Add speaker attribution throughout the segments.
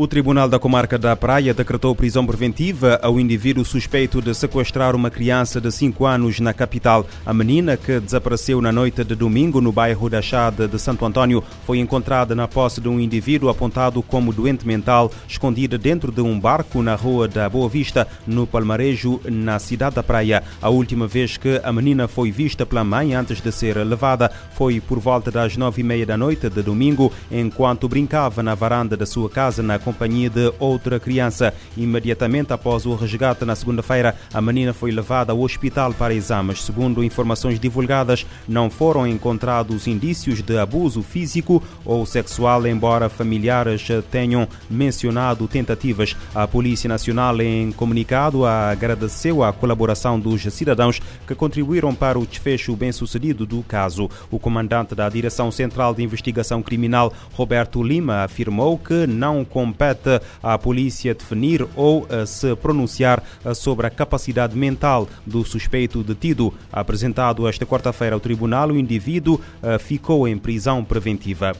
Speaker 1: O Tribunal da Comarca da Praia decretou prisão preventiva ao indivíduo suspeito de sequestrar uma criança de 5 anos na capital. A menina, que desapareceu na noite de domingo no bairro da Chade de Santo Antônio, foi encontrada na posse de um indivíduo apontado como doente mental, escondida dentro de um barco na rua da Boa Vista, no Palmarejo, na cidade da Praia. A última vez que a menina foi vista pela mãe antes de ser levada foi por volta das nove e meia da noite de domingo, enquanto brincava na varanda da sua casa na companhia de outra criança. Imediatamente após o resgate na segunda-feira, a menina foi levada ao hospital para exames. Segundo informações divulgadas, não foram encontrados indícios de abuso físico ou sexual, embora familiares tenham mencionado tentativas. A Polícia Nacional, em comunicado, agradeceu a colaboração dos cidadãos que contribuíram para o desfecho bem-sucedido do caso. O comandante da Direção Central de Investigação Criminal, Roberto Lima, afirmou que não compete à polícia definir ou uh, se pronunciar uh, sobre a capacidade mental do suspeito detido. Apresentado esta quarta-feira ao tribunal, o indivíduo uh, ficou em prisão preventiva.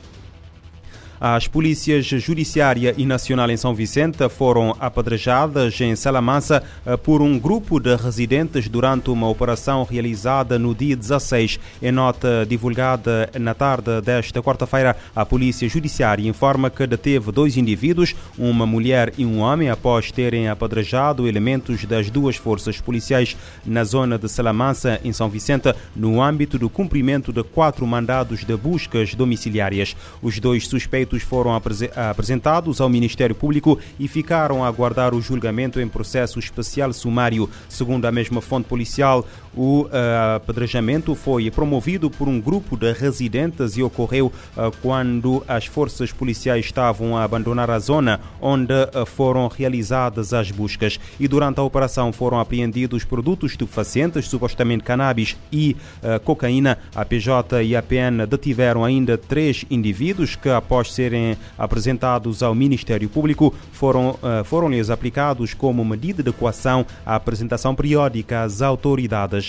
Speaker 1: As polícias judiciária e nacional em São Vicente foram apedrejadas em Salamanca por um grupo de residentes durante uma operação realizada no dia 16. Em nota divulgada na tarde desta quarta-feira, a polícia judiciária informa que deteve dois indivíduos, uma mulher e um homem, após terem apedrejado elementos das duas forças policiais na zona de Salamanca, em São Vicente, no âmbito do cumprimento de quatro mandados de buscas domiciliárias. Os dois suspeitos foram apresentados ao Ministério Público e ficaram a aguardar o julgamento em processo especial sumário. Segundo a mesma fonte policial, o uh, apedrejamento foi promovido por um grupo de residentes e ocorreu uh, quando as forças policiais estavam a abandonar a zona onde uh, foram realizadas as buscas. E durante a operação foram apreendidos produtos estupefacientes, supostamente cannabis e cocaína. A PJ e a PN detiveram ainda três indivíduos que, após serem apresentados ao Ministério Público, foram, foram-lhes aplicados como medida de coação a apresentação periódica às autoridades.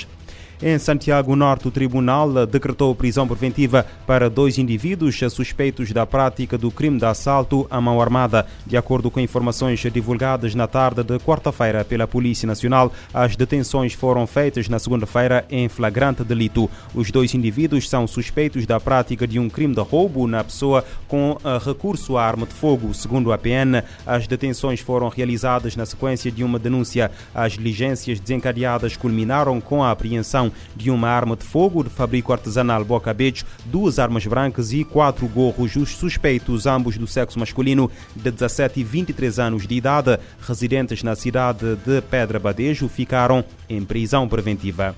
Speaker 1: Em Santiago Norte, o tribunal decretou prisão preventiva para dois indivíduos suspeitos da prática do crime de assalto à mão armada. De acordo com informações divulgadas na tarde de quarta-feira pela Polícia Nacional, as detenções foram feitas na segunda-feira em flagrante delito. Os dois indivíduos são suspeitos da prática de um crime de roubo na pessoa com recurso à arma de fogo. Segundo a PN, as detenções foram realizadas na sequência de uma denúncia. As diligências desencadeadas culminaram com a apreensão de uma arma de fogo de fabrico artesanal Boca Beach, duas armas brancas e quatro gorros. Os suspeitos, ambos do sexo masculino, de 17 e 23 anos de idade, residentes na cidade de Pedra Badejo, ficaram em prisão preventiva.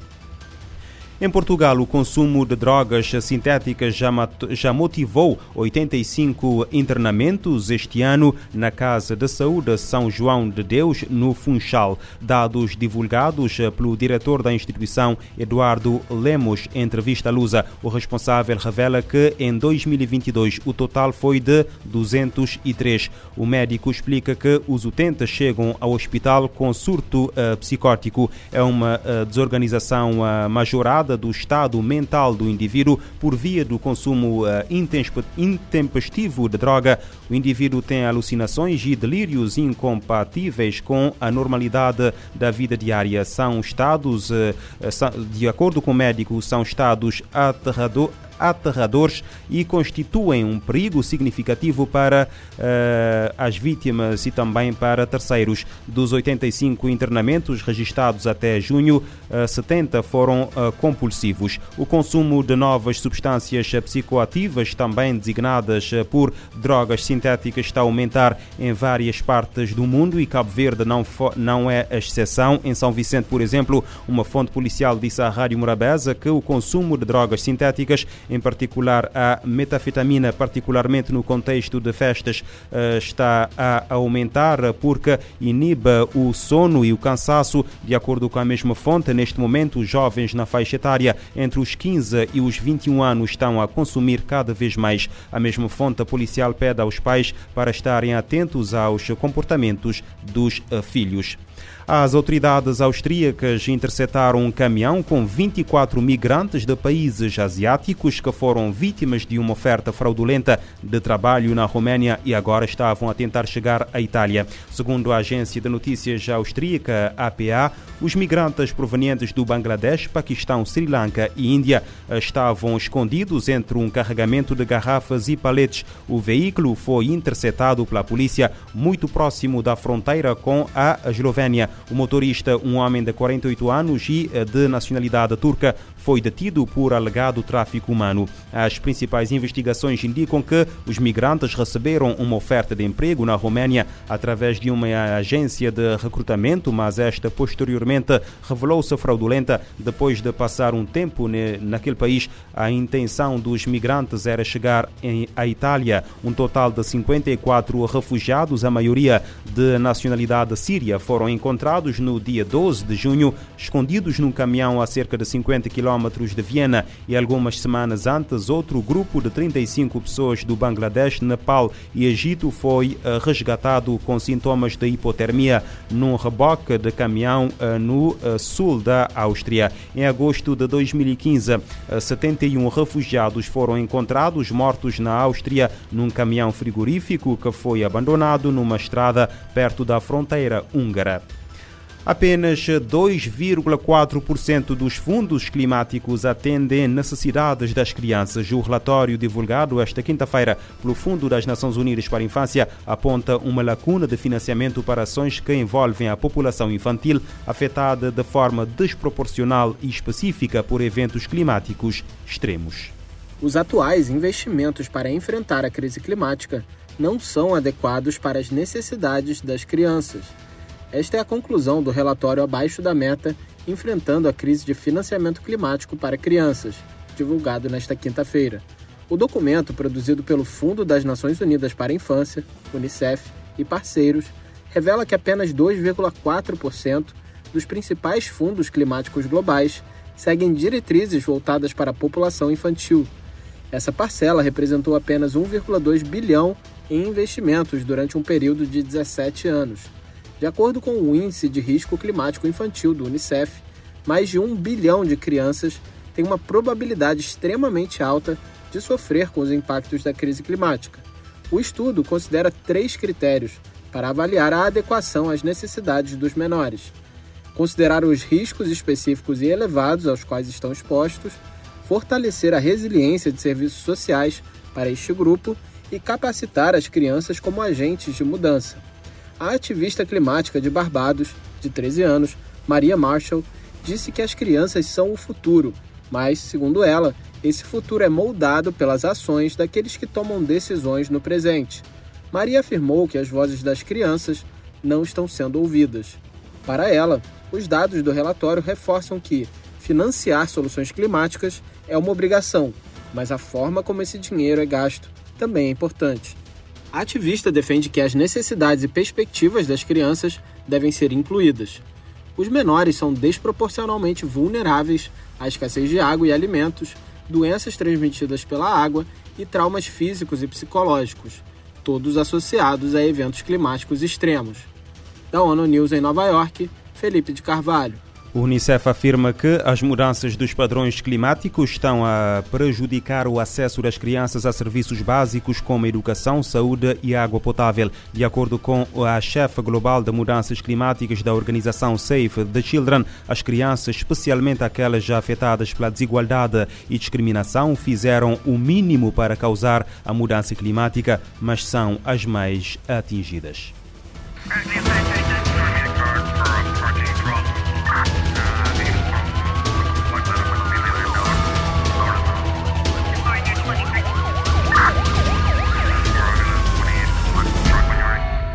Speaker 1: Em Portugal, o consumo de drogas sintéticas já, já motivou 85 internamentos este ano na Casa de Saúde São João de Deus, no Funchal. Dados divulgados pelo diretor da instituição, Eduardo Lemos, em entrevista Lusa, o responsável revela que em 2022 o total foi de 203. O médico explica que os utentes chegam ao hospital com surto uh, psicótico. É uma uh, desorganização uh, majorada do estado mental do indivíduo por via do consumo uh, intempestivo de droga. O indivíduo tem alucinações e delírios incompatíveis com a normalidade da vida diária. São estados, uh, de acordo com o médico, são estados aterradores aterradores e constituem um perigo significativo para uh, as vítimas e também para terceiros. Dos 85 internamentos registrados até junho, uh, 70 foram uh, compulsivos. O consumo de novas substâncias psicoativas, também designadas por drogas sintéticas, está a aumentar em várias partes do mundo e Cabo Verde não, não é a exceção. Em São Vicente, por exemplo, uma fonte policial disse à Rádio Morabeza que o consumo de drogas sintéticas em particular a metafetamina, particularmente no contexto de festas, eh, está a aumentar porque inibe o sono e o cansaço. De acordo com a mesma fonte, neste momento, os jovens na faixa etária entre os 15 e os 21 anos estão a consumir cada vez mais. A mesma fonte policial pede aos pais para estarem atentos aos comportamentos dos eh, filhos. As autoridades austríacas interceptaram um caminhão com 24 migrantes de países asiáticos que foram vítimas de uma oferta fraudulenta de trabalho na Roménia e agora estavam a tentar chegar à Itália. Segundo a agência de notícias austríaca APA, os migrantes provenientes do Bangladesh, Paquistão, Sri Lanka e Índia estavam escondidos entre um carregamento de garrafas e paletes. O veículo foi interceptado pela polícia muito próximo da fronteira com a Eslovénia. O motorista, um homem de 48 anos e eh, de nacionalidade turca, foi detido por alegado tráfico humano. As principais investigações indicam que os migrantes receberam uma oferta de emprego na Roménia através de uma agência de recrutamento, mas esta posteriormente revelou-se fraudulenta depois de passar um tempo naquele país. A intenção dos migrantes era chegar à Itália. Um total de 54 refugiados, a maioria de nacionalidade síria, foram encontrados no dia 12 de junho, escondidos num caminhão a cerca de 50 km quilómetros de Viena e algumas semanas antes, outro grupo de 35 pessoas do Bangladesh, Nepal e Egito foi uh, resgatado com sintomas de hipotermia num reboque de caminhão uh, no uh, sul da Áustria. Em agosto de 2015, 71 refugiados foram encontrados mortos na Áustria num caminhão frigorífico que foi abandonado numa estrada perto da fronteira húngara. Apenas 2,4% dos fundos climáticos atendem necessidades das crianças. O relatório divulgado esta quinta-feira pelo Fundo das Nações Unidas para a Infância aponta uma lacuna de financiamento para ações que envolvem a população infantil afetada de forma desproporcional e específica por eventos climáticos extremos.
Speaker 2: Os atuais investimentos para enfrentar a crise climática não são adequados para as necessidades das crianças esta é a conclusão do relatório Abaixo da Meta Enfrentando a Crise de Financiamento Climático para Crianças, divulgado nesta quinta-feira. O documento, produzido pelo Fundo das Nações Unidas para a Infância, Unicef e parceiros, revela que apenas 2,4% dos principais fundos climáticos globais seguem diretrizes voltadas para a população infantil. Essa parcela representou apenas 1,2 bilhão em investimentos durante um período de 17 anos. De acordo com o Índice de Risco Climático Infantil do Unicef, mais de um bilhão de crianças têm uma probabilidade extremamente alta de sofrer com os impactos da crise climática. O estudo considera três critérios para avaliar a adequação às necessidades dos menores: considerar os riscos específicos e elevados aos quais estão expostos, fortalecer a resiliência de serviços sociais para este grupo e capacitar as crianças como agentes de mudança. A ativista climática de Barbados, de 13 anos, Maria Marshall, disse que as crianças são o futuro, mas, segundo ela, esse futuro é moldado pelas ações daqueles que tomam decisões no presente. Maria afirmou que as vozes das crianças não estão sendo ouvidas. Para ela, os dados do relatório reforçam que financiar soluções climáticas é uma obrigação, mas a forma como esse dinheiro é gasto também é importante. A ativista defende que as necessidades e perspectivas das crianças devem ser incluídas. Os menores são desproporcionalmente vulneráveis à escassez de água e alimentos, doenças transmitidas pela água e traumas físicos e psicológicos, todos associados a eventos climáticos extremos. Da ONU News em Nova York, Felipe de Carvalho.
Speaker 1: O Unicef afirma que as mudanças dos padrões climáticos estão a prejudicar o acesso das crianças a serviços básicos como educação, saúde e água potável. De acordo com a chefe global de mudanças climáticas da organização Save the Children, as crianças, especialmente aquelas já afetadas pela desigualdade e discriminação, fizeram o mínimo para causar a mudança climática, mas são as mais atingidas.